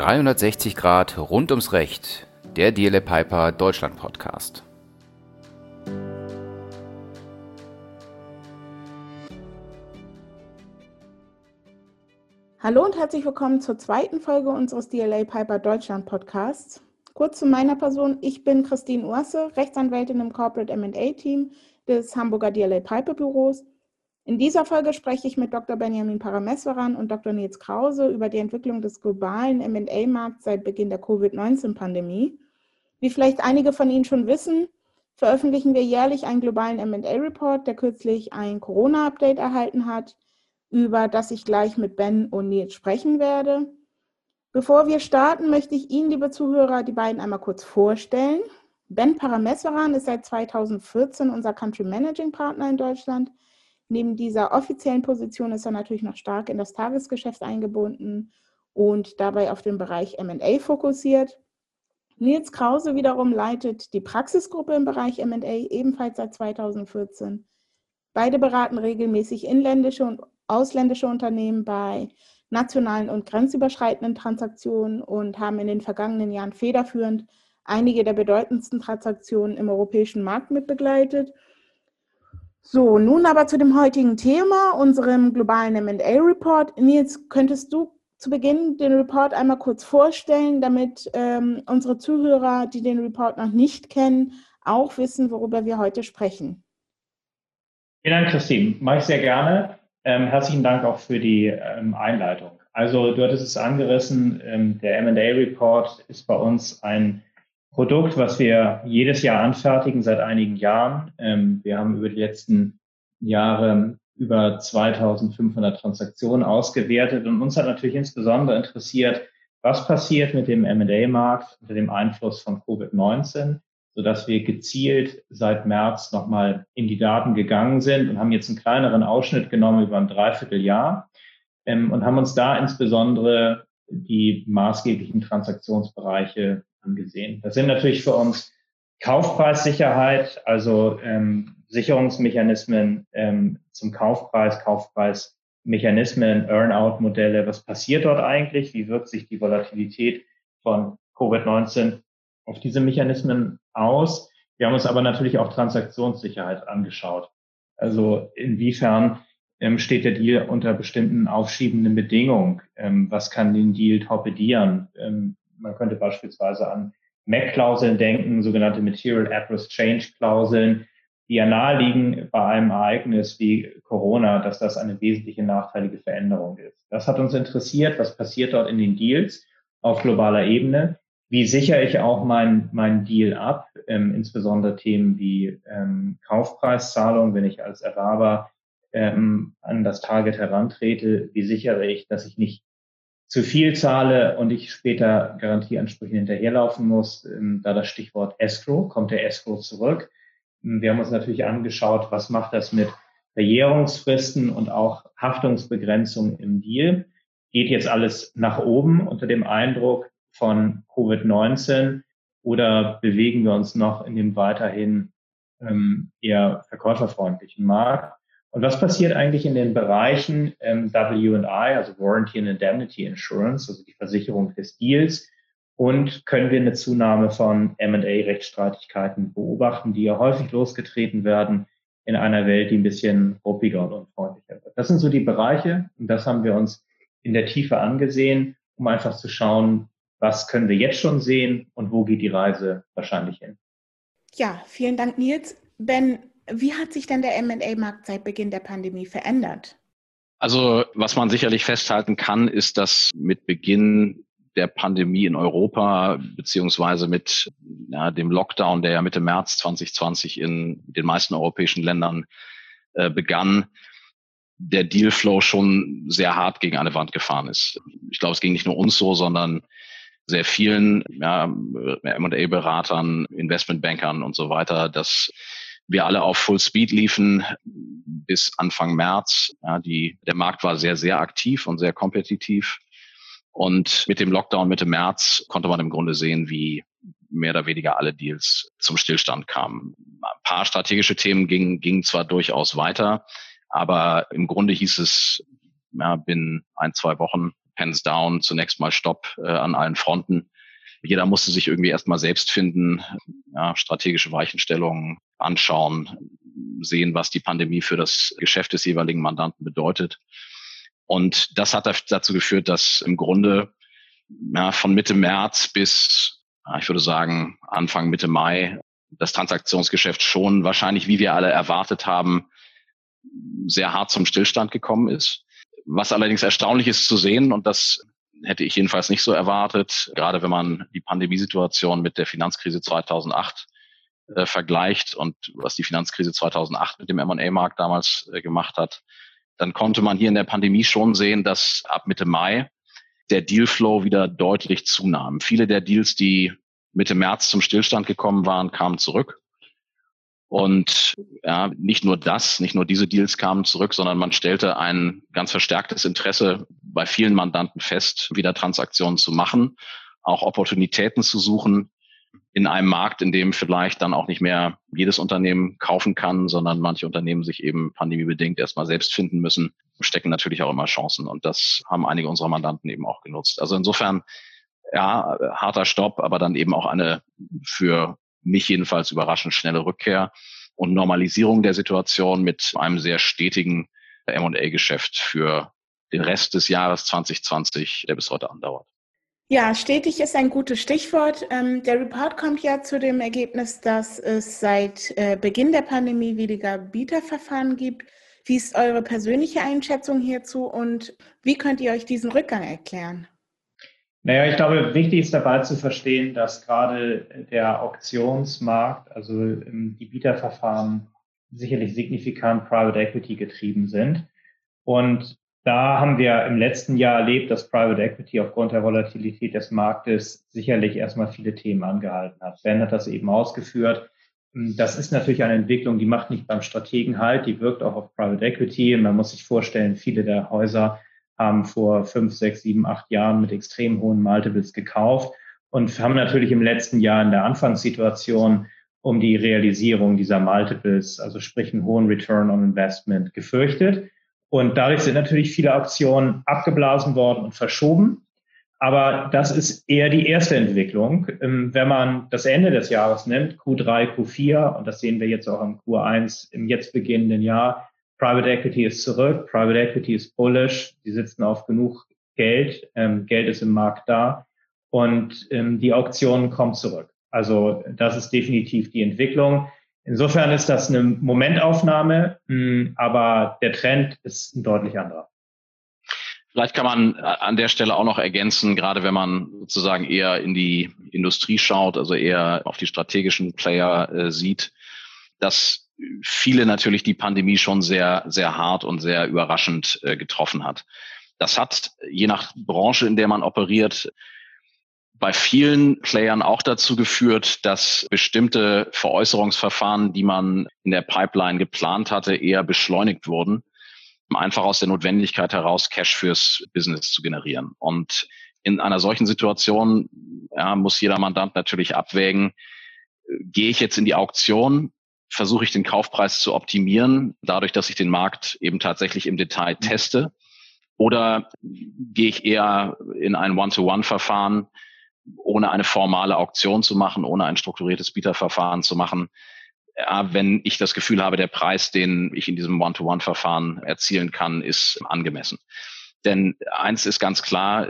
360 Grad rund ums Recht, der DLA Piper Deutschland Podcast. Hallo und herzlich willkommen zur zweiten Folge unseres DLA Piper Deutschland Podcasts. Kurz zu meiner Person. Ich bin Christine Urse, Rechtsanwältin im Corporate M&A Team des Hamburger DLA Piper Büros in dieser Folge spreche ich mit Dr. Benjamin Parameswaran und Dr. Nils Krause über die Entwicklung des globalen MA-Markts seit Beginn der Covid-19-Pandemie. Wie vielleicht einige von Ihnen schon wissen, veröffentlichen wir jährlich einen globalen MA-Report, der kürzlich ein Corona-Update erhalten hat, über das ich gleich mit Ben und Nils sprechen werde. Bevor wir starten, möchte ich Ihnen, liebe Zuhörer, die beiden einmal kurz vorstellen. Ben Parameswaran ist seit 2014 unser Country Managing Partner in Deutschland Neben dieser offiziellen Position ist er natürlich noch stark in das Tagesgeschäft eingebunden und dabei auf den Bereich MA fokussiert. Nils Krause wiederum leitet die Praxisgruppe im Bereich MA ebenfalls seit 2014. Beide beraten regelmäßig inländische und ausländische Unternehmen bei nationalen und grenzüberschreitenden Transaktionen und haben in den vergangenen Jahren federführend einige der bedeutendsten Transaktionen im europäischen Markt mitbegleitet so, nun aber zu dem heutigen Thema, unserem globalen MA-Report. Nils, könntest du zu Beginn den Report einmal kurz vorstellen, damit ähm, unsere Zuhörer, die den Report noch nicht kennen, auch wissen, worüber wir heute sprechen? Vielen Dank, Christine. Mache ich sehr gerne. Ähm, herzlichen Dank auch für die ähm, Einleitung. Also du hattest es angerissen, ähm, der MA-Report ist bei uns ein Produkt, was wir jedes Jahr anfertigen seit einigen Jahren. Ähm, wir haben über die letzten Jahre über 2500 Transaktionen ausgewertet und uns hat natürlich insbesondere interessiert, was passiert mit dem M&A-Markt unter dem Einfluss von Covid-19, sodass wir gezielt seit März nochmal in die Daten gegangen sind und haben jetzt einen kleineren Ausschnitt genommen über ein Dreivierteljahr ähm, und haben uns da insbesondere die maßgeblichen Transaktionsbereiche angesehen. Das sind natürlich für uns Kaufpreissicherheit, also ähm, Sicherungsmechanismen ähm, zum Kaufpreis, Kaufpreismechanismen, Earnout-Modelle. Was passiert dort eigentlich? Wie wirkt sich die Volatilität von Covid-19 auf diese Mechanismen aus? Wir haben uns aber natürlich auch Transaktionssicherheit angeschaut. Also inwiefern ähm, steht der Deal unter bestimmten aufschiebenden Bedingungen? Ähm, was kann den Deal torpedieren? Ähm, man könnte beispielsweise an MAC-Klauseln denken, sogenannte Material Adverse Change Klauseln, die ja naheliegen bei einem Ereignis wie Corona, dass das eine wesentliche nachteilige Veränderung ist. Das hat uns interessiert, was passiert dort in den Deals auf globaler Ebene. Wie sichere ich auch meinen mein Deal ab, ähm, insbesondere Themen wie ähm, Kaufpreiszahlung, wenn ich als Erwerber ähm, an das Target herantrete, wie sichere ich, dass ich nicht zu viel zahle und ich später Garantieansprüchen hinterherlaufen muss, ähm, da das Stichwort Escrow, kommt der Escrow zurück. Ähm, wir haben uns natürlich angeschaut, was macht das mit Verjährungsfristen und auch Haftungsbegrenzung im Deal. Geht jetzt alles nach oben unter dem Eindruck von Covid-19 oder bewegen wir uns noch in dem weiterhin ähm, eher verkäuferfreundlichen Markt? Und was passiert eigentlich in den Bereichen ähm, W&I, also Warranty and Indemnity Insurance, also die Versicherung des Deals? Und können wir eine Zunahme von M&A-Rechtsstreitigkeiten beobachten, die ja häufig losgetreten werden in einer Welt, die ein bisschen ruppiger und unfreundlicher wird? Das sind so die Bereiche und das haben wir uns in der Tiefe angesehen, um einfach zu schauen, was können wir jetzt schon sehen und wo geht die Reise wahrscheinlich hin. Ja, vielen Dank, Nils. Ben, wie hat sich denn der MA-Markt seit Beginn der Pandemie verändert? Also was man sicherlich festhalten kann, ist, dass mit Beginn der Pandemie in Europa beziehungsweise mit ja, dem Lockdown, der ja Mitte März 2020 in den meisten europäischen Ländern äh, begann, der Dealflow schon sehr hart gegen eine Wand gefahren ist. Ich glaube, es ging nicht nur uns so, sondern sehr vielen ja, M&A-Beratern, Investmentbankern und so weiter, dass wir alle auf Full Speed liefen bis Anfang März. Ja, die, der Markt war sehr, sehr aktiv und sehr kompetitiv. Und mit dem Lockdown Mitte März konnte man im Grunde sehen, wie mehr oder weniger alle Deals zum Stillstand kamen. Ein paar strategische Themen gingen, gingen zwar durchaus weiter, aber im Grunde hieß es ja, binnen ein, zwei Wochen hands down, zunächst mal Stopp äh, an allen Fronten. Jeder musste sich irgendwie erstmal selbst finden, ja, strategische Weichenstellungen anschauen, sehen, was die Pandemie für das Geschäft des jeweiligen Mandanten bedeutet. Und das hat dazu geführt, dass im Grunde ja, von Mitte März bis, ich würde sagen, Anfang Mitte Mai das Transaktionsgeschäft schon wahrscheinlich, wie wir alle erwartet haben, sehr hart zum Stillstand gekommen ist. Was allerdings erstaunlich ist zu sehen, und das hätte ich jedenfalls nicht so erwartet, gerade wenn man die Pandemiesituation mit der Finanzkrise 2008 äh, vergleicht und was die Finanzkrise 2008 mit dem M&A-Markt damals äh, gemacht hat, dann konnte man hier in der Pandemie schon sehen, dass ab Mitte Mai der Dealflow wieder deutlich zunahm. Viele der Deals, die Mitte März zum Stillstand gekommen waren, kamen zurück. Und ja, nicht nur das, nicht nur diese Deals kamen zurück, sondern man stellte ein ganz verstärktes Interesse bei vielen Mandanten fest, wieder Transaktionen zu machen, auch Opportunitäten zu suchen in einem Markt, in dem vielleicht dann auch nicht mehr jedes Unternehmen kaufen kann, sondern manche Unternehmen sich eben pandemiebedingt erstmal selbst finden müssen, stecken natürlich auch immer Chancen. Und das haben einige unserer Mandanten eben auch genutzt. Also insofern, ja, harter Stopp, aber dann eben auch eine für mich jedenfalls überraschend schnelle Rückkehr und Normalisierung der Situation mit einem sehr stetigen M&A-Geschäft für den Rest des Jahres 2020, der bis heute andauert. Ja, stetig ist ein gutes Stichwort. Ähm, der Report kommt ja zu dem Ergebnis, dass es seit äh, Beginn der Pandemie weniger Bieterverfahren gibt. Wie ist eure persönliche Einschätzung hierzu und wie könnt ihr euch diesen Rückgang erklären? Naja, ich glaube, wichtig ist dabei zu verstehen, dass gerade der Auktionsmarkt, also ähm, die Bieterverfahren sicherlich signifikant Private Equity getrieben sind. Und da haben wir im letzten Jahr erlebt, dass Private Equity aufgrund der Volatilität des Marktes sicherlich erstmal viele Themen angehalten hat. Ben hat das eben ausgeführt. Ähm, das ist natürlich eine Entwicklung, die macht nicht beim Strategen halt, die wirkt auch auf Private Equity. Man muss sich vorstellen, viele der Häuser haben vor fünf, sechs, sieben, acht Jahren mit extrem hohen Multiples gekauft und haben natürlich im letzten Jahr in der Anfangssituation um die Realisierung dieser Multiples, also sprich einen hohen Return on Investment, gefürchtet. Und dadurch sind natürlich viele Auktionen abgeblasen worden und verschoben. Aber das ist eher die erste Entwicklung. Ähm, wenn man das Ende des Jahres nimmt, Q3, Q4, und das sehen wir jetzt auch im Q1 im jetzt beginnenden Jahr, Private Equity ist zurück, Private Equity ist bullish, die sitzen auf genug Geld, ähm, Geld ist im Markt da und ähm, die Auktionen kommen zurück. Also das ist definitiv die Entwicklung. Insofern ist das eine Momentaufnahme, hm, aber der Trend ist ein deutlich anderer. Vielleicht kann man an der Stelle auch noch ergänzen, gerade wenn man sozusagen eher in die Industrie schaut, also eher auf die strategischen Player äh, sieht, dass viele natürlich die Pandemie schon sehr, sehr hart und sehr überraschend äh, getroffen hat. Das hat je nach Branche, in der man operiert, bei vielen Playern auch dazu geführt, dass bestimmte Veräußerungsverfahren, die man in der Pipeline geplant hatte, eher beschleunigt wurden, einfach aus der Notwendigkeit heraus, Cash fürs Business zu generieren. Und in einer solchen Situation ja, muss jeder Mandant natürlich abwägen, gehe ich jetzt in die Auktion versuche ich den Kaufpreis zu optimieren, dadurch, dass ich den Markt eben tatsächlich im Detail mhm. teste? Oder gehe ich eher in ein One-to-One-Verfahren, ohne eine formale Auktion zu machen, ohne ein strukturiertes Bieterverfahren zu machen? Ja, wenn ich das Gefühl habe, der Preis, den ich in diesem One-to-One-Verfahren erzielen kann, ist angemessen. Denn eins ist ganz klar,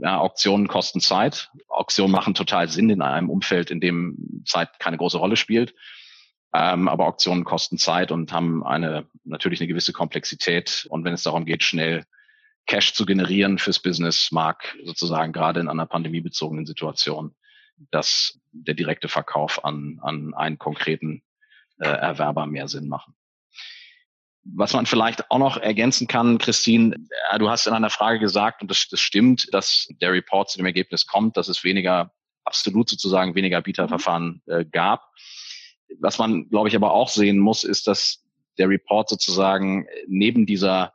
ja, Auktionen kosten Zeit. Auktionen machen total Sinn in einem Umfeld, in dem Zeit keine große Rolle spielt. Ähm, aber Auktionen kosten Zeit und haben eine natürlich eine gewisse Komplexität. Und wenn es darum geht, schnell Cash zu generieren fürs Business, mag sozusagen gerade in einer pandemiebezogenen Situation dass der direkte Verkauf an, an einen konkreten äh, Erwerber mehr Sinn machen. Was man vielleicht auch noch ergänzen kann, Christine, äh, du hast in einer Frage gesagt, und das, das stimmt, dass der Report zu dem Ergebnis kommt, dass es weniger, absolut sozusagen weniger Bieterverfahren äh, gab. Was man, glaube ich, aber auch sehen muss, ist, dass der Report sozusagen neben dieser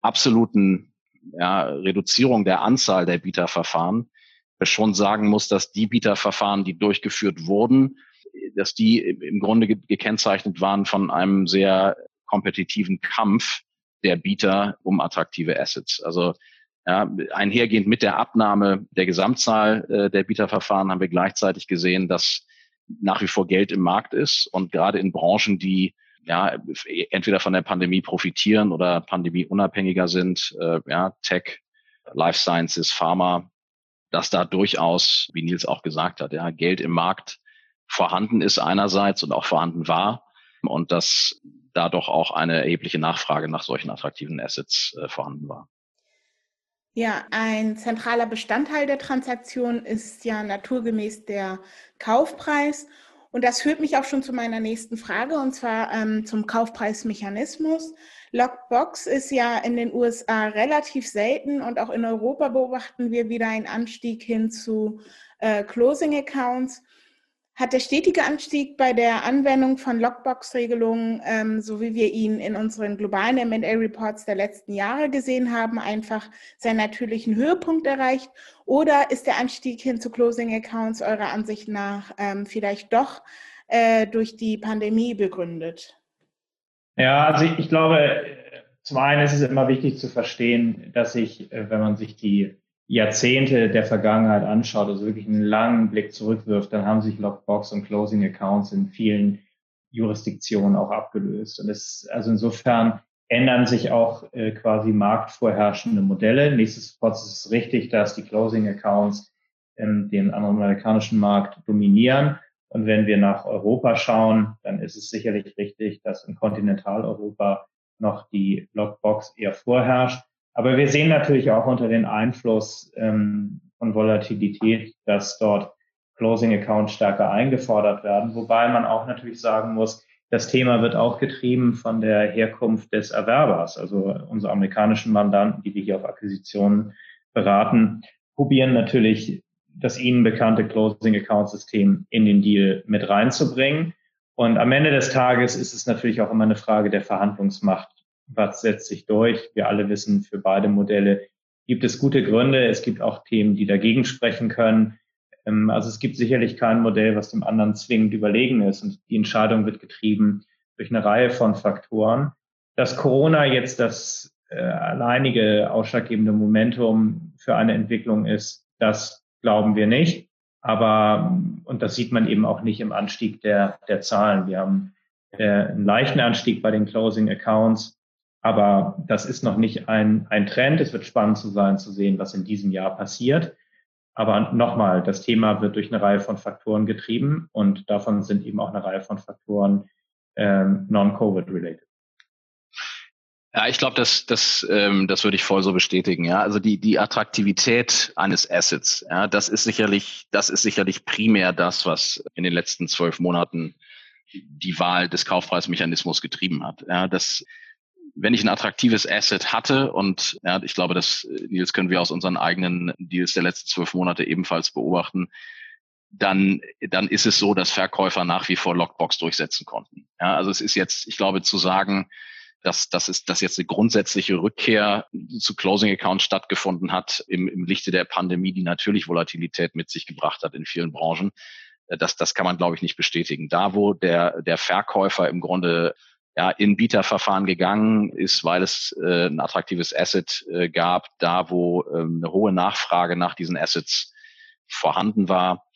absoluten ja, Reduzierung der Anzahl der Bieterverfahren schon sagen muss, dass die Bieterverfahren, die durchgeführt wurden, dass die im Grunde gekennzeichnet waren von einem sehr kompetitiven Kampf der Bieter um attraktive Assets. Also Ja, einhergehend mit der Abnahme der Gesamtzahl äh, der Bieterverfahren haben wir gleichzeitig gesehen, dass nach wie vor Geld im Markt ist und gerade in Branchen, die ja entweder von der Pandemie profitieren oder pandemieunabhängiger sind, äh, ja, Tech, Life Sciences, Pharma, dass da durchaus, wie Nils auch gesagt hat, ja, Geld im Markt vorhanden ist einerseits und auch vorhanden war und dass da doch auch eine erhebliche Nachfrage nach solchen attraktiven Assets äh, vorhanden war. Ja, ein zentraler Bestandteil der Transaktion ist ja naturgemäß der Kaufpreis. Und das führt mich auch schon zu meiner nächsten Frage, und zwar ähm, zum Kaufpreismechanismus. Lockbox ist ja in den USA relativ selten und auch in Europa beobachten wir wieder einen Anstieg hin zu äh, Closing Accounts hat der stetige Anstieg bei der Anwendung von Lockbox-Regelungen, ähm, so wie wir ihn in unseren globalen M&A-Reports der letzten Jahre gesehen haben, einfach seinen natürlichen Höhepunkt erreicht? Oder ist der Anstieg hin zu Closing-Accounts eurer Ansicht nach ähm, vielleicht doch äh, durch die Pandemie begründet? Ja, also ich, ich glaube, zum einen ist es immer wichtig zu verstehen, dass sich, äh, wenn man sich die Jahrzehnte der Vergangenheit anschaut, also wirklich einen langen Blick zurückwirft, dann haben sich Lockbox und Closing Accounts in vielen Jurisdiktionen auch abgelöst. Und es, also insofern ändern sich auch äh, quasi marktvorherrschende Modelle. Nichtsdestotrotz ist es richtig, dass die Closing Accounts ähm, den amerikanischen Markt dominieren. Und wenn wir nach Europa schauen, dann ist es sicherlich richtig, dass in Kontinentaleuropa noch die Lockbox eher vorherrscht. Aber wir sehen natürlich auch unter den Einfluss ähm, von Volatilität, dass dort Closing Accounts stärker eingefordert werden, wobei man auch natürlich sagen muss, das Thema wird auch getrieben von der Herkunft des Erwerbers. Also unsere amerikanischen Mandanten, die wir hier auf Akquisitionen beraten, probieren natürlich das ihnen bekannte Closing Account System in den Deal mit reinzubringen. Und am Ende des Tages ist es natürlich auch immer eine Frage der Verhandlungsmacht was setzt sich durch. Wir alle wissen, für beide Modelle gibt es gute Gründe. Es gibt auch Themen, die dagegen sprechen können. Ähm, also es gibt sicherlich kein Modell, was dem anderen zwingend überlegen ist. Und die Entscheidung wird getrieben durch eine Reihe von Faktoren. Dass Corona jetzt das äh, alleinige ausschlaggebende Momentum für eine Entwicklung ist, das glauben wir nicht. Aber, und das sieht man eben auch nicht im Anstieg der, der Zahlen. Wir haben äh, einen leichten Anstieg bei den Closing Accounts. Aber das ist noch nicht ein, ein Trend. Es wird spannend zu sein, zu sehen, was in diesem Jahr passiert. Aber nochmal, das Thema wird durch eine Reihe von Faktoren getrieben und davon sind eben auch eine Reihe von Faktoren ähm, non-Covid-related. Ja, ich glaube, das, das, ähm, das würde ich voll so bestätigen. Ja, also die die Attraktivität eines Assets, ja, das ist sicherlich, das ist sicherlich primär das, was in den letzten zwölf Monaten die Wahl des Kaufpreismechanismus getrieben hat. Ja, das wenn ich ein attraktives Asset hatte und ja, ich glaube, das Deals können wir aus unseren eigenen Deals der letzten zwölf Monate ebenfalls beobachten, dann, dann ist es so, dass Verkäufer nach wie vor Lockbox durchsetzen konnten. Ja, also es ist jetzt, ich glaube, zu sagen, dass, dass, es, dass jetzt eine grundsätzliche Rückkehr zu Closing Accounts stattgefunden hat im, im Lichte der Pandemie, die natürlich Volatilität mit sich gebracht hat in vielen Branchen. Das, das kann man, glaube ich, nicht bestätigen. Da, wo der, der Verkäufer im Grunde ja, in Bieterverfahren gegangen ist, weil es äh, ein attraktives Asset äh, gab, da wo ähm, eine hohe Nachfrage nach diesen Assets vorhanden war,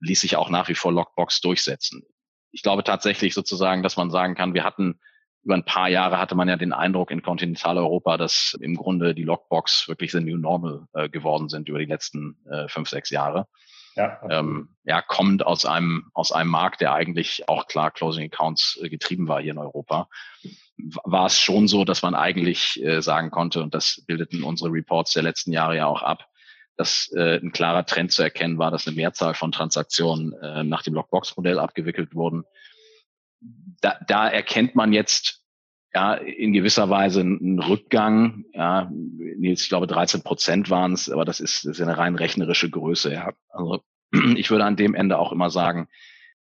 ließ sich auch nach wie vor Lockbox durchsetzen. Ich glaube tatsächlich sozusagen, dass man sagen kann, wir hatten über ein paar Jahre hatte man ja den Eindruck in Kontinentaleuropa, dass im Grunde die Lockbox wirklich the new normal äh, geworden sind über die letzten äh, fünf, sechs Jahre ja, ähm, ja, kommt aus einem, aus einem Markt, der eigentlich auch klar Closing Accounts äh, getrieben war hier in Europa, war es schon so, dass man eigentlich äh, sagen konnte, und das bildeten unsere Reports der letzten Jahre ja auch ab, dass äh, ein klarer Trend zu erkennen war, dass eine Mehrzahl von Transaktionen äh, nach dem Lockbox-Modell abgewickelt wurden. Da, da erkennt man jetzt ja, in gewisser Weise ein Rückgang. Ja, ich glaube 13 Prozent waren es, aber das ist, das ist eine rein rechnerische Größe. Ja. Also ich würde an dem Ende auch immer sagen,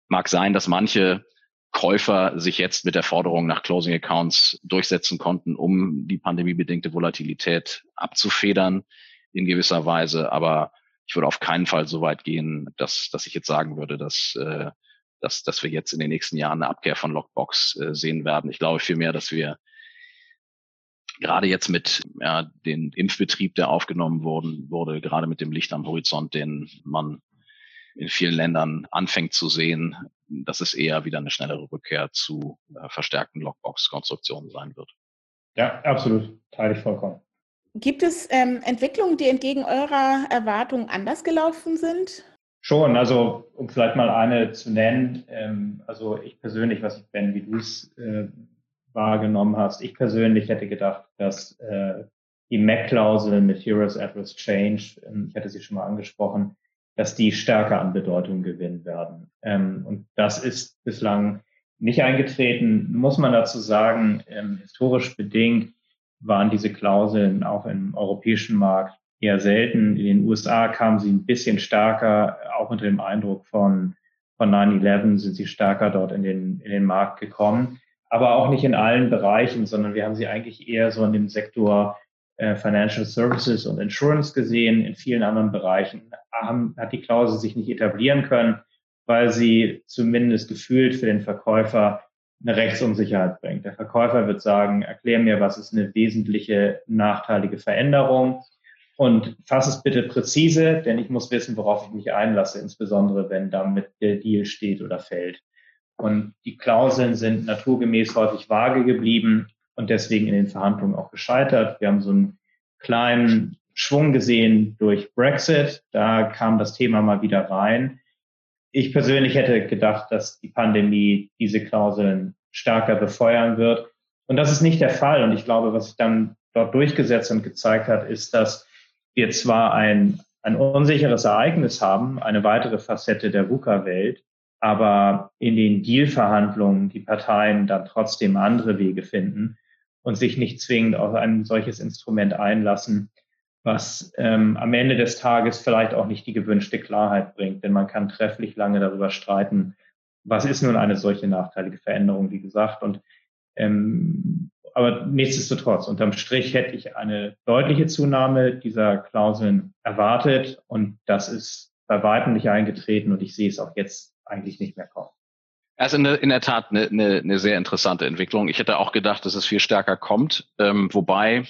mag sein, dass manche Käufer sich jetzt mit der Forderung nach Closing Accounts durchsetzen konnten, um die pandemiebedingte Volatilität abzufedern in gewisser Weise. Aber ich würde auf keinen Fall so weit gehen, dass, dass ich jetzt sagen würde, dass äh, dass, dass wir jetzt in den nächsten Jahren eine Abkehr von Lockbox äh, sehen werden. Ich glaube vielmehr, dass wir gerade jetzt mit ja, den Impfbetrieb, der aufgenommen worden, wurde, gerade mit dem Licht am Horizont, den man in vielen Ländern anfängt zu sehen, dass es eher wieder eine schnellere Rückkehr zu äh, verstärkten Lockbox-Konstruktionen sein wird. Ja, absolut. Teile ich vollkommen. Gibt es ähm, Entwicklungen, die entgegen eurer Erwartungen anders gelaufen sind? Schon, also um vielleicht mal eine zu nennen, ähm, also ich persönlich, was ich, Ben, wie du es äh, wahrgenommen hast, ich persönlich hätte gedacht, dass äh, die MAC-Klausel Materials Adverse Change, ähm, ich hatte sie schon mal angesprochen, dass die stärker an Bedeutung gewinnen werden. Ähm, und das ist bislang nicht eingetreten, muss man dazu sagen, ähm, historisch bedingt waren diese Klauseln auch im europäischen Markt eher selten. In den USA kamen sie ein bisschen stärker, auch unter dem Eindruck von, von 9-11 sind sie stärker dort in den, in den Markt gekommen. Aber auch nicht in allen Bereichen, sondern wir haben sie eigentlich eher so in dem Sektor äh, Financial Services und Insurance gesehen. In vielen anderen Bereichen haben, hat die Klausel sich nicht etablieren können, weil sie zumindest gefühlt für den Verkäufer eine Rechtsunsicherheit bringt. Der Verkäufer wird sagen, erklär mir, was ist eine wesentliche nachteilige Veränderung und fass es bitte präzise, denn ich muss wissen, worauf ich mich einlasse, insbesondere wenn damit der Deal steht oder fällt. Und die Klauseln sind naturgemäß häufig vage geblieben und deswegen in den Verhandlungen auch gescheitert. Wir haben so einen kleinen Schwung gesehen durch Brexit. Da kam das Thema mal wieder rein. Ich persönlich hätte gedacht, dass die Pandemie diese Klauseln stärker befeuern wird. Und das ist nicht der Fall. Und ich glaube, was sich dann dort durchgesetzt und gezeigt hat, ist, dass wir zwar ein, ein unsicheres Ereignis haben, eine weitere Facette der VUCA-Welt, aber in den Deal-Verhandlungen die Parteien dann trotzdem andere Wege finden und sich nicht zwingend auf ein solches Instrument einlassen, was ähm, am Ende des Tages vielleicht auch nicht die gewünschte Klarheit bringt. Denn man kann trefflich lange darüber streiten, was ist nun eine solche nachteilige Veränderung, wie gesagt. Und ähm, aber nichtsdestotrotz, unterm Strich hätte ich eine deutliche Zunahme dieser Klauseln erwartet und das ist bei weitem nicht eingetreten und ich sehe es auch jetzt eigentlich nicht mehr kommen. Ist in der, in der Tat eine, eine, eine sehr interessante Entwicklung. Ich hätte auch gedacht, dass es viel stärker kommt, ähm, wobei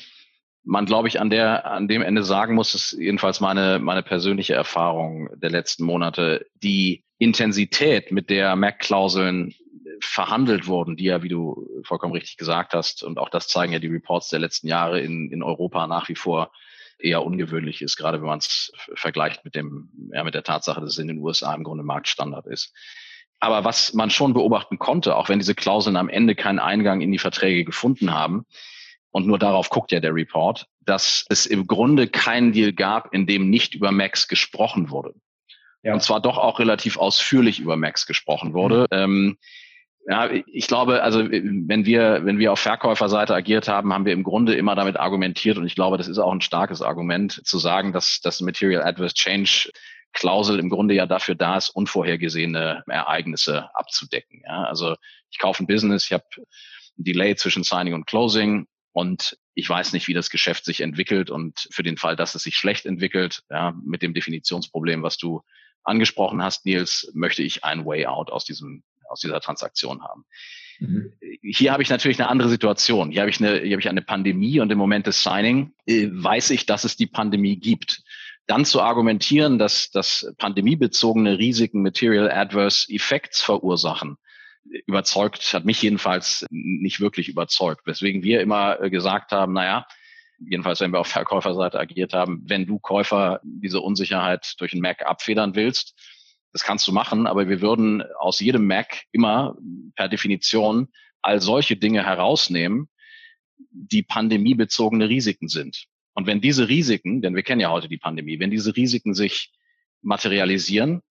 man, glaube ich, an der, an dem Ende sagen muss, ist jedenfalls meine, meine persönliche Erfahrung der letzten Monate, die Intensität, mit der Mac-Klauseln verhandelt wurden, die ja, wie du vollkommen richtig gesagt hast, und auch das zeigen ja die Reports der letzten Jahre in, in Europa nach wie vor eher ungewöhnlich ist, gerade wenn man es vergleicht mit dem, ja, mit der Tatsache, dass es in den USA im Grunde Marktstandard ist. Aber was man schon beobachten konnte, auch wenn diese Klauseln am Ende keinen Eingang in die Verträge gefunden haben, und nur darauf guckt ja der Report, dass es im Grunde keinen Deal gab, in dem nicht über Max gesprochen wurde. Ja. Und zwar doch auch relativ ausführlich über Max gesprochen wurde. Mhm. Ähm, ja, ich glaube, also wenn wir, wenn wir auf Verkäuferseite agiert haben, haben wir im Grunde immer damit argumentiert und ich glaube, das ist auch ein starkes Argument, zu sagen, dass das Material Adverse Change Klausel im Grunde ja dafür da ist, unvorhergesehene Ereignisse abzudecken. Ja, also ich kaufe ein Business, ich habe ein Delay zwischen Signing und Closing und ich weiß nicht, wie das Geschäft sich entwickelt und für den Fall, dass es sich schlecht entwickelt, ja, mit dem Definitionsproblem, was du angesprochen hast, Nils, möchte ich ein Way out aus diesem aus dieser Transaktion haben. Mhm. Hier habe ich natürlich eine andere Situation. Hier habe ich eine, hier habe ich eine Pandemie und im Moment des Signing äh, weiß ich, dass es die Pandemie gibt. Dann zu argumentieren, dass, dass pandemiebezogene Risiken Material Adverse Effects verursachen, überzeugt, hat mich jedenfalls nicht wirklich überzeugt. Weswegen wir immer äh, gesagt haben, naja, jedenfalls wenn wir auf Verkäuferseite agiert haben, wenn du Käufer diese Unsicherheit durch ein Mac abfedern willst, das kannst du machen, aber wir würden aus jedem Mac immer per Definition all solche Dinge herausnehmen, die pandemiebezogene Risiken sind. Und wenn diese Risiken, denn wir kennen ja heute die Pandemie, wenn diese Risiken sich materialisieren,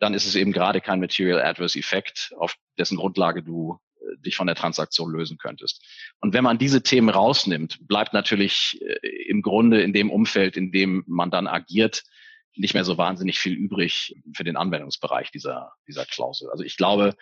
dann ist es eben gerade kein Material Adverse Effect, auf dessen Grundlage du äh, dich von der Transaktion lösen könntest. Und wenn man diese Themen rausnimmt, bleibt natürlich äh, im Grunde in dem Umfeld, in dem man dann agiert, nicht mehr so wahnsinnig viel übrig für den Anwendungsbereich dieser, dieser Klausel. Also ich glaube,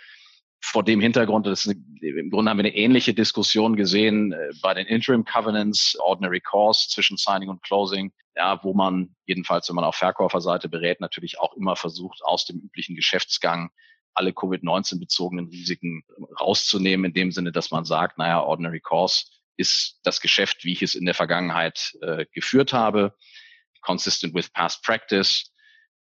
vor dem Hintergrund, das eine, im Grunde haben wir eine ähnliche Diskussion gesehen äh, bei den Interim Covenants, Ordinary Course zwischen Signing und Closing, ja, wo man jedenfalls, wenn man auf Verkäuferseite berät, natürlich auch immer versucht, aus dem üblichen Geschäftsgang alle Covid-19 bezogenen Risiken rauszunehmen, in dem Sinne, dass man sagt, naja, Ordinary Course ist das Geschäft, wie ich es in der Vergangenheit äh, geführt habe, consistent with past practice.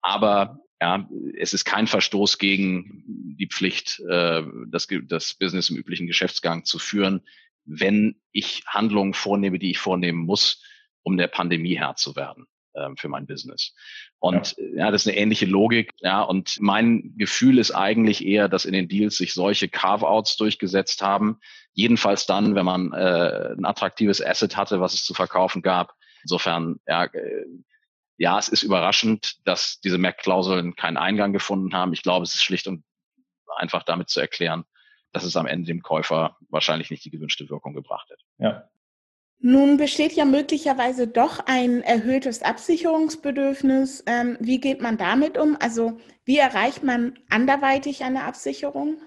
Aber ja, es ist kein Verstoß gegen die Pflicht, äh, das, das Business im üblichen Geschäftsgang zu führen, wenn ich Handlungen vornehme, die ich vornehmen muss, um der Pandemie Herr zu werden ähm, für mein Business. Und ja. ja, das ist eine ähnliche Logik. Ja, und mein Gefühl ist eigentlich eher, dass in den Deals sich solche Carve-outs durchgesetzt haben. Jedenfalls dann, wenn man äh, ein attraktives Asset hatte, was es zu verkaufen gab. Insofern, ja, äh, ja, es ist überraschend, dass diese MAC-Klauseln keinen Eingang gefunden haben. Ich glaube, es ist schlicht und einfach damit zu erklären, dass es am Ende dem Käufer wahrscheinlich nicht die gewünschte Wirkung gebracht hätte. Ja. Nun besteht ja möglicherweise doch ein erhöhtes Absicherungsbedürfnis. Ähm, wie geht man damit um? Also wie erreicht man anderweitig eine Absicherung?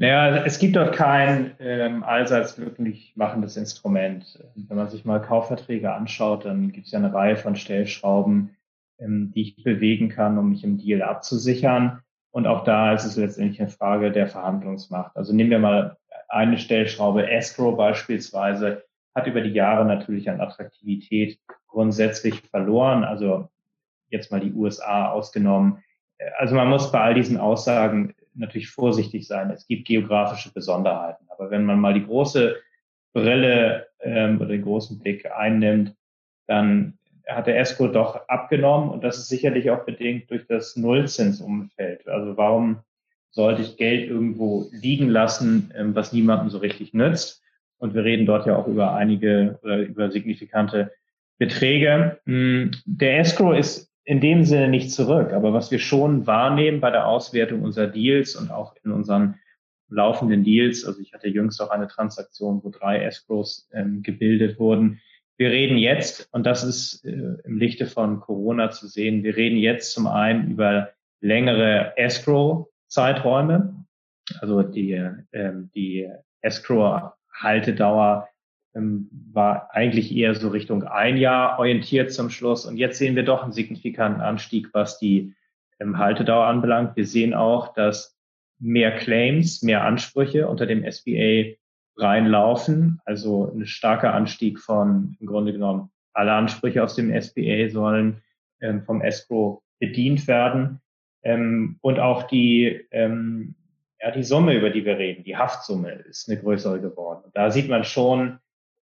Naja, es gibt dort kein ähm, allseits glücklich machendes Instrument. Wenn man sich mal Kaufverträge anschaut, dann gibt es ja eine Reihe von Stellschrauben, ähm, die ich bewegen kann, um mich im Deal abzusichern. Und auch da ist es letztendlich eine Frage der Verhandlungsmacht. Also nehmen wir mal eine Stellschraube, Escrow beispielsweise, hat über die Jahre natürlich an Attraktivität grundsätzlich verloren. Also jetzt mal die USA ausgenommen. Also man muss bei all diesen Aussagen natürlich vorsichtig sein. Es gibt geografische Besonderheiten. Aber wenn man mal die große Brille ähm, oder den großen Blick einnimmt, dann hat der ESCO doch abgenommen und das ist sicherlich auch bedingt durch das Nullzinsumfeld. Also warum sollte ich Geld irgendwo liegen lassen, ähm, was niemandem so richtig nützt? Und wir reden dort ja auch über einige oder über signifikante Beträge. Hm, der Escrow ist in dem Sinne nicht zurück. Aber was wir schon wahrnehmen bei der Auswertung unserer Deals und auch in unseren laufenden Deals, also ich hatte jüngst auch eine Transaktion, wo drei Escrows ähm, gebildet wurden. Wir reden jetzt, und das ist äh, im Lichte von Corona zu sehen, wir reden jetzt zum einen über längere Escrow-Zeiträume, also die, ähm, die Escrow-Haltedauer war eigentlich eher so Richtung ein Jahr orientiert zum Schluss. Und jetzt sehen wir doch einen signifikanten Anstieg, was die ähm, Haltedauer anbelangt. Wir sehen auch, dass mehr Claims, mehr Ansprüche unter dem SBA reinlaufen. Also ein starker Anstieg von im Grunde genommen alle Ansprüche aus dem SBA sollen ähm, vom Escrow bedient werden. Ähm, und auch die, ähm, ja, die Summe, über die wir reden, die Haftsumme ist eine größere geworden. Und da sieht man schon, ähm,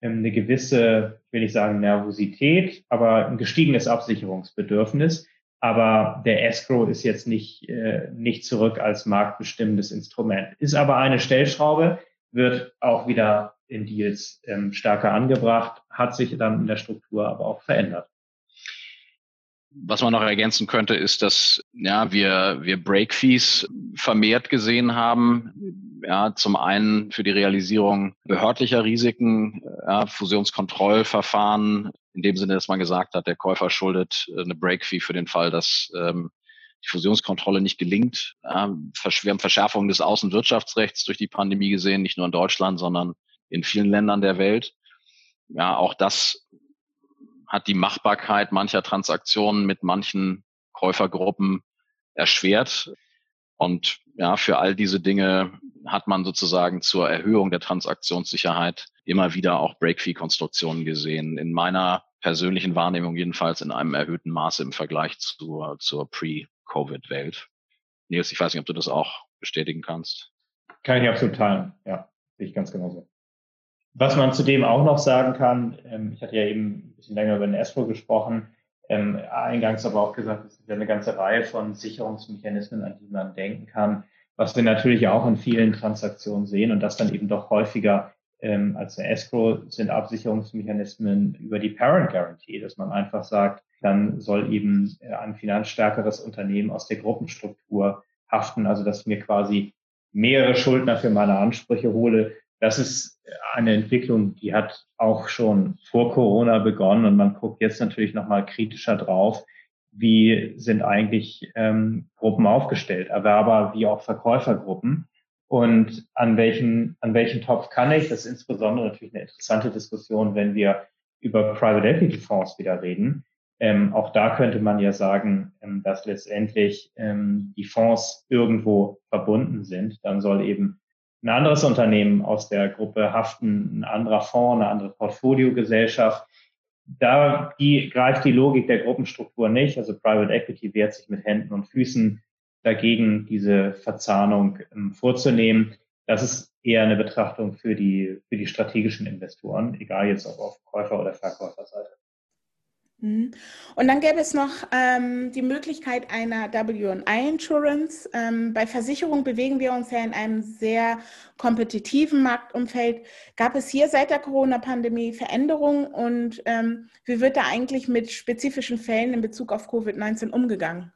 eine gewisse, ich will nicht sagen Nervosität, aber ein gestiegenes Absicherungsbedürfnis. Aber der Escrow ist jetzt nicht, äh, nicht zurück als marktbestimmendes Instrument. Ist aber eine Stellschraube, wird auch wieder in Deals ähm, stärker angebracht, hat sich dann in der Struktur aber auch verändert. Was man noch ergänzen könnte, ist, dass ja, wir, wir Break-Fees vermehrt gesehen haben. Ja, zum einen für die Realisierung behördlicher Risiken, ja, Fusionskontrollverfahren, in dem Sinne, dass man gesagt hat, der Käufer schuldet eine Break-Fee für den Fall, dass ähm, die Fusionskontrolle nicht gelingt. Ja, wir haben Verschärfungen des Außenwirtschaftsrechts durch die Pandemie gesehen, nicht nur in Deutschland, sondern in vielen Ländern der Welt. Ja, auch das hat die Machbarkeit mancher Transaktionen mit manchen Käufergruppen erschwert. Und ja, für all diese Dinge hat man sozusagen zur Erhöhung der Transaktionssicherheit immer wieder auch Break-Fee-Konstruktionen gesehen. In meiner persönlichen Wahrnehmung jedenfalls in einem erhöhten Maße im Vergleich zur, zur Pre-Covid-Welt. Nils, ich weiß nicht, ob du das auch bestätigen kannst. Kann ich absolut teilen. Ja, ich ganz genauso. Was man zudem auch noch sagen kann, ähm, ich hatte ja eben ein bisschen länger über den Escrow gesprochen, ähm, eingangs aber auch gesagt, es gibt ja eine ganze Reihe von Sicherungsmechanismen, an die man denken kann, was wir natürlich auch in vielen Transaktionen sehen und das dann eben doch häufiger ähm, als eine Escrow sind Absicherungsmechanismen über die Parent Guarantee, dass man einfach sagt, dann soll eben äh, ein finanzstärkeres Unternehmen aus der Gruppenstruktur haften, also dass ich mir quasi mehrere Schuldner für meine Ansprüche hole, das ist eine Entwicklung, die hat auch schon vor Corona begonnen und man guckt jetzt natürlich nochmal kritischer drauf, wie sind eigentlich ähm, Gruppen aufgestellt, Erwerber wie auch Verkäufergruppen und an welchen, an welchen Topf kann ich, das ist insbesondere natürlich eine interessante Diskussion, wenn wir über Private Equity Fonds wieder reden. Ähm, auch da könnte man ja sagen, ähm, dass letztendlich ähm, die Fonds irgendwo verbunden sind. Dann soll eben ein anderes Unternehmen aus der Gruppe haften, ein anderer Fonds, eine andere Portfoliogesellschaft. Da die, greift die Logik der Gruppenstruktur nicht. Also Private Equity wehrt sich mit Händen und Füßen dagegen, diese Verzahnung ähm, vorzunehmen. Das ist eher eine Betrachtung für die, für die strategischen Investoren, egal jetzt ob auf Käufer- oder Verkäuferseite. Mhm. Und dann gäbe es noch ähm, die Möglichkeit einer WI Insurance. Ähm, bei Versicherungen bewegen wir uns ja in einem sehr kompetitiven Marktumfeld. Gab es hier seit der Corona-Pandemie Veränderungen und ähm, wie wird da eigentlich mit spezifischen Fällen in Bezug auf Covid-19 umgegangen?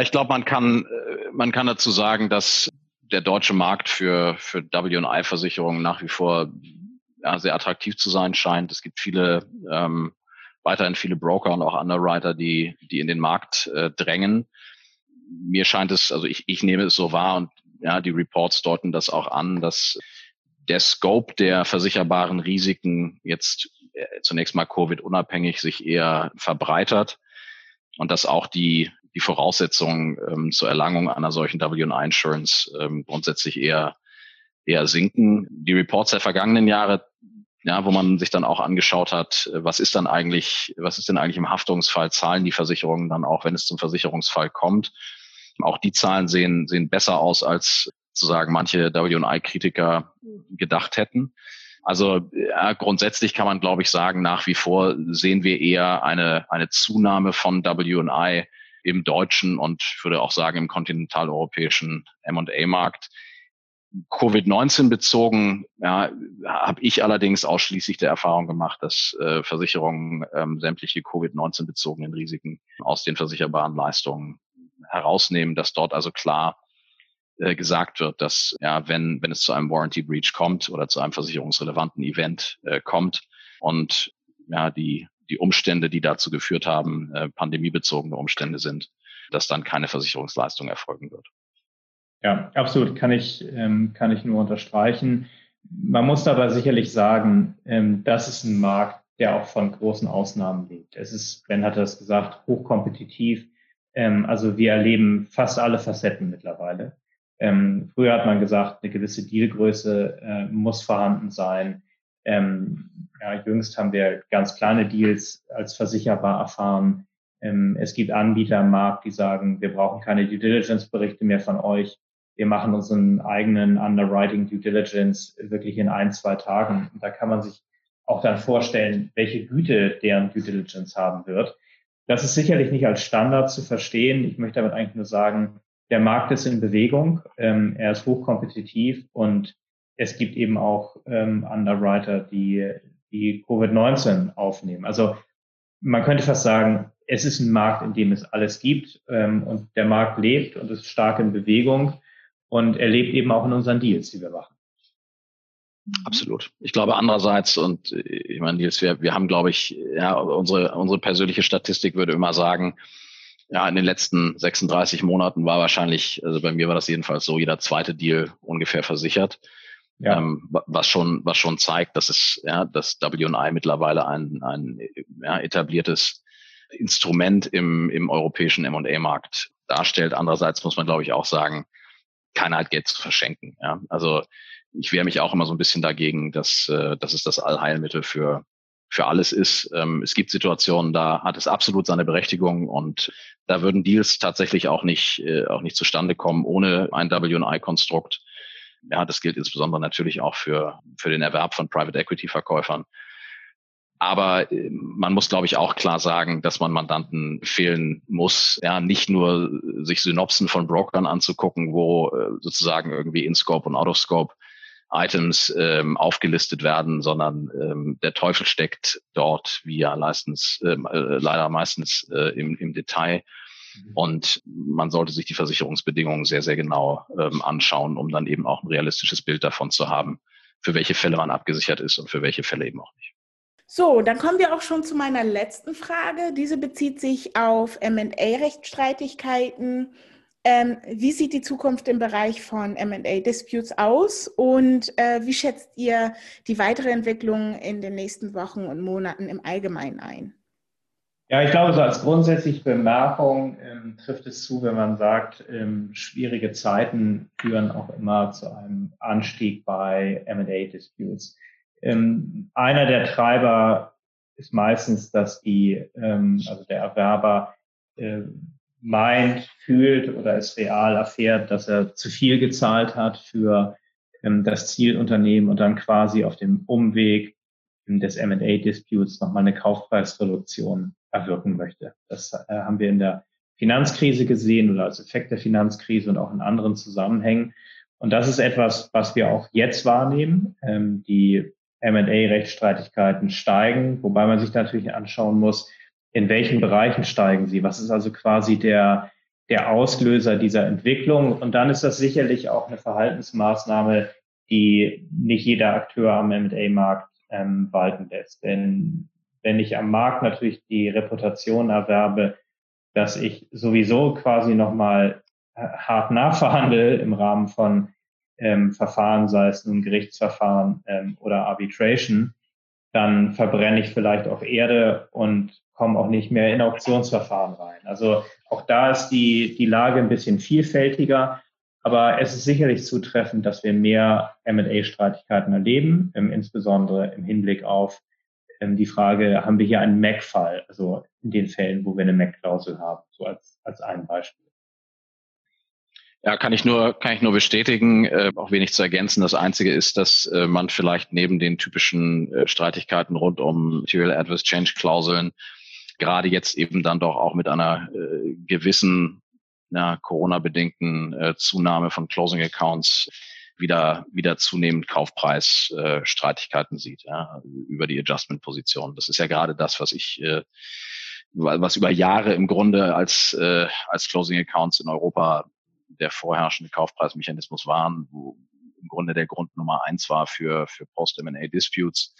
Ich glaube, man kann, äh, man kann dazu sagen, dass der deutsche Markt für, für WI-Versicherungen nach wie vor ja, sehr attraktiv zu sein scheint. Es gibt viele ähm, weiterhin viele Broker und auch Underwriter, die, die in den Markt äh, drängen. Mir scheint es, also ich, ich nehme es so wahr und ja, die Reports deuten das auch an, dass der Scope der versicherbaren Risiken jetzt äh, zunächst mal Covid-unabhängig sich eher verbreitert und dass auch die, die Voraussetzungen ähm, zur Erlangung einer solchen W&I-Insurance ähm, grundsätzlich eher, eher sinken. Die Reports der vergangenen Jahre ja, wo man sich dann auch angeschaut hat, äh, was ist dann eigentlich, was ist denn eigentlich im Haftungsfall, zahlen die Versicherungen dann auch, wenn es zum Versicherungsfall kommt. Auch die Zahlen sehen, sehen besser aus, als sozusagen manche WI-Kritiker gedacht hätten. Also ja, grundsätzlich kann man, glaube ich, sagen, nach wie vor sehen wir eher eine, eine Zunahme von WI im deutschen und ich würde auch sagen im kontinentaleuropäischen M&A-Markt. Covid-19 bezogen ja, habe ich allerdings ausschließlich der Erfahrung gemacht, dass äh, Versicherungen ähm, sämtliche Covid-19 bezogenen Risiken aus den versicherbaren Leistungen herausnehmen, dass dort also klar äh, gesagt wird, dass ja, wenn, wenn es zu einem Warranty Breach kommt oder zu einem versicherungsrelevanten Event äh, kommt und ja, die, die Umstände, die dazu geführt haben, äh, pandemiebezogene Umstände sind, dass dann keine Versicherungsleistung erfolgen wird. Ja, absolut, kann ich, ähm, kann ich nur unterstreichen. Man muss aber sicherlich sagen, ähm, das ist ein Markt, der auch von großen Ausnahmen lebt. Es ist, Ben hat das gesagt, hochkompetitiv. Ähm, also wir erleben fast alle Facetten mittlerweile. Ähm, früher hat man gesagt, eine gewisse Dealgröße äh, muss vorhanden sein. Ähm, ja, jüngst haben wir ganz kleine Deals als versicherbar erfahren. Ähm, es gibt Anbieter am Markt, die sagen, wir brauchen keine Due Diligence-Berichte mehr von euch wir machen unseren eigenen Underwriting Due Diligence wirklich in ein, zwei Tagen. Und da kann man sich auch dann vorstellen, welche Güte deren Due Diligence haben wird. Das ist sicherlich nicht als Standard zu verstehen. Ich möchte damit eigentlich nur sagen, der Markt ist in Bewegung, ähm, er ist hochkompetitiv und es gibt eben auch ähm, Underwriter, die, die Covid-19 aufnehmen. Also man könnte fast sagen, es ist ein Markt, in dem es alles gibt ähm, und der Markt lebt und ist stark in Bewegung und er lebt eben auch in unseren Deals, die wir machen. Absolut. Ich glaube andererseits, und ich meine, Nils, wir, wir haben, glaube ich, ja, unsere, unsere persönliche Statistik würde immer sagen, ja, in den letzten 36 Monaten war wahrscheinlich, also bei mir war das jedenfalls so, jeder zweite Deal ungefähr versichert. Ja. Ähm, was schon, was schon zeigt, dass es, ja, dass W&I mittlerweile ein, ein ja, etabliertes Instrument im, im europäischen M&A-Markt darstellt. Andererseits muss man, glaube ich, auch sagen, keiner hat Geld zu verschenken. Ja? Also ich wehre mich auch immer so ein bisschen dagegen, dass, äh, dass es das Allheilmittel für, für alles ist. Ähm, es gibt Situationen, da hat es absolut seine Berechtigung und da würden Deals tatsächlich auch nicht, äh, auch nicht zustande kommen ohne ein W&I-Konstrukt. Ja, das gilt insbesondere natürlich auch für, für den Erwerb von Private Equity Verkäufern. Aber äh, man muss, glaube ich, auch klar sagen, dass man Mandanten fehlen muss, ja, nicht nur sich Synopsen von Brokern anzugucken, wo äh, sozusagen irgendwie In-Scope und Out-of-Scope Items ähm, aufgelistet werden, sondern ähm, der Teufel steckt dort, wie ja meistens, ähm, äh, leider meistens äh, im, im Detail. Mhm. Und man sollte sich die Versicherungsbedingungen sehr, sehr genau ähm, anschauen, um dann eben auch ein realistisches Bild davon zu haben, für welche Fälle man abgesichert ist und für welche Fälle eben auch nicht. So, dann kommen wir auch schon zu meiner letzten Frage. Diese bezieht sich auf MA-Rechtsstreitigkeiten. Ähm, wie sieht die Zukunft im Bereich von MA-Disputes aus und äh, wie schätzt ihr die weitere Entwicklung in den nächsten Wochen und Monaten im Allgemeinen ein? Ja, ich glaube, so als grundsätzliche Bemerkung ähm, trifft es zu, wenn man sagt, ähm, schwierige Zeiten führen auch immer zu einem Anstieg bei M&A-Disputes. Ähm, einer der Treiber ist meistens, dass die, ähm, also der Erwerber äh, meint, fühlt oder es real erfährt, dass er zu viel gezahlt hat für ähm, das Zielunternehmen und dann quasi auf dem Umweg des M&A-Disputes nochmal eine Kaufpreisreduktion erwirken möchte. Das äh, haben wir in der Finanzkrise gesehen oder als Effekt der Finanzkrise und auch in anderen Zusammenhängen. Und das ist etwas, was wir auch jetzt wahrnehmen. Ähm, die M&A-Rechtsstreitigkeiten steigen, wobei man sich natürlich anschauen muss, in welchen Bereichen steigen sie? Was ist also quasi der, der Auslöser dieser Entwicklung? Und dann ist das sicherlich auch eine Verhaltensmaßnahme, die nicht jeder Akteur am M&A-Markt ähm, walten lässt. Denn wenn ich am Markt natürlich die Reputation erwerbe, dass ich sowieso quasi nochmal äh, hart nachverhandle im Rahmen von ähm, Verfahren, sei es nun Gerichtsverfahren ähm, oder Arbitration, dann verbrenne ich vielleicht auch Erde und komme auch nicht mehr in Auktionsverfahren rein. Also auch da ist die, die Lage ein bisschen vielfältiger. Aber es ist sicherlich zutreffend, dass wir mehr M&A-Streitigkeiten erleben, ähm, insbesondere im Hinblick auf ähm, die Frage, haben wir hier einen MAC-Fall, also in den Fällen, wo wir eine MAC-Klausel haben, so als, als ein Beispiel. Ja, kann ich nur, kann ich nur bestätigen, äh, auch wenig zu ergänzen. Das Einzige ist, dass äh, man vielleicht neben den typischen äh, Streitigkeiten rund um Material Adverse Change Klauseln gerade jetzt eben dann doch auch mit einer äh, gewissen ja, Corona-bedingten äh, Zunahme von Closing Accounts wieder, wieder zunehmend Kaufpreisstreitigkeiten äh, sieht, ja, über die Adjustment-Position. Das ist ja gerade das, was ich, äh, was über Jahre im Grunde als, äh, als Closing Accounts in Europa der vorherrschende Kaufpreismechanismus waren, wo im Grunde der Grund Nummer eins war für, für Post-M&A-Disputes,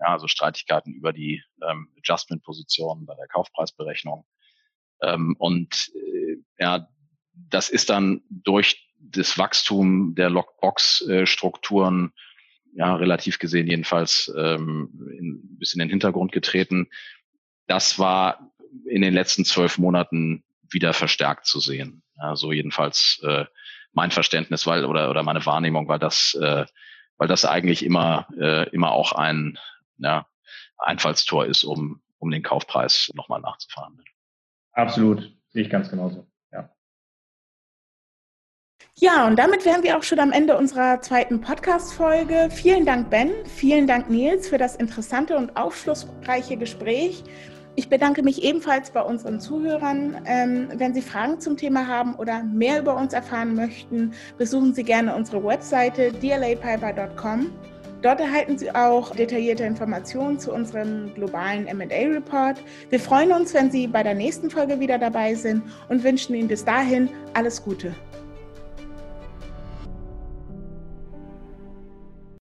ja, also Streitigkeiten über die ähm, Adjustment-Position bei der Kaufpreisberechnung. Ähm, und äh, ja, das ist dann durch das Wachstum der Lockbox-Strukturen ja relativ gesehen jedenfalls ähm, in, bis in den Hintergrund getreten. Das war in den letzten zwölf Monaten wieder verstärkt zu sehen. Ja, so jedenfalls äh, mein Verständnis, weil oder oder meine Wahrnehmung, weil das äh, weil das eigentlich immer äh, immer auch ein ja, Einfallstor ist, um um den Kaufpreis nochmal nachzufahren. Absolut, sehe ich ganz genauso. Ja, und damit wären wir auch schon am Ende unserer zweiten Podcast-Folge. Vielen Dank, Ben. Vielen Dank, Nils, für das interessante und aufschlussreiche Gespräch. Ich bedanke mich ebenfalls bei unseren Zuhörern. Ähm, wenn Sie Fragen zum Thema haben oder mehr über uns erfahren möchten, besuchen Sie gerne unsere Webseite dlapiper.com. Dort erhalten Sie auch detaillierte Informationen zu unserem globalen MA-Report. Wir freuen uns, wenn Sie bei der nächsten Folge wieder dabei sind und wünschen Ihnen bis dahin alles Gute.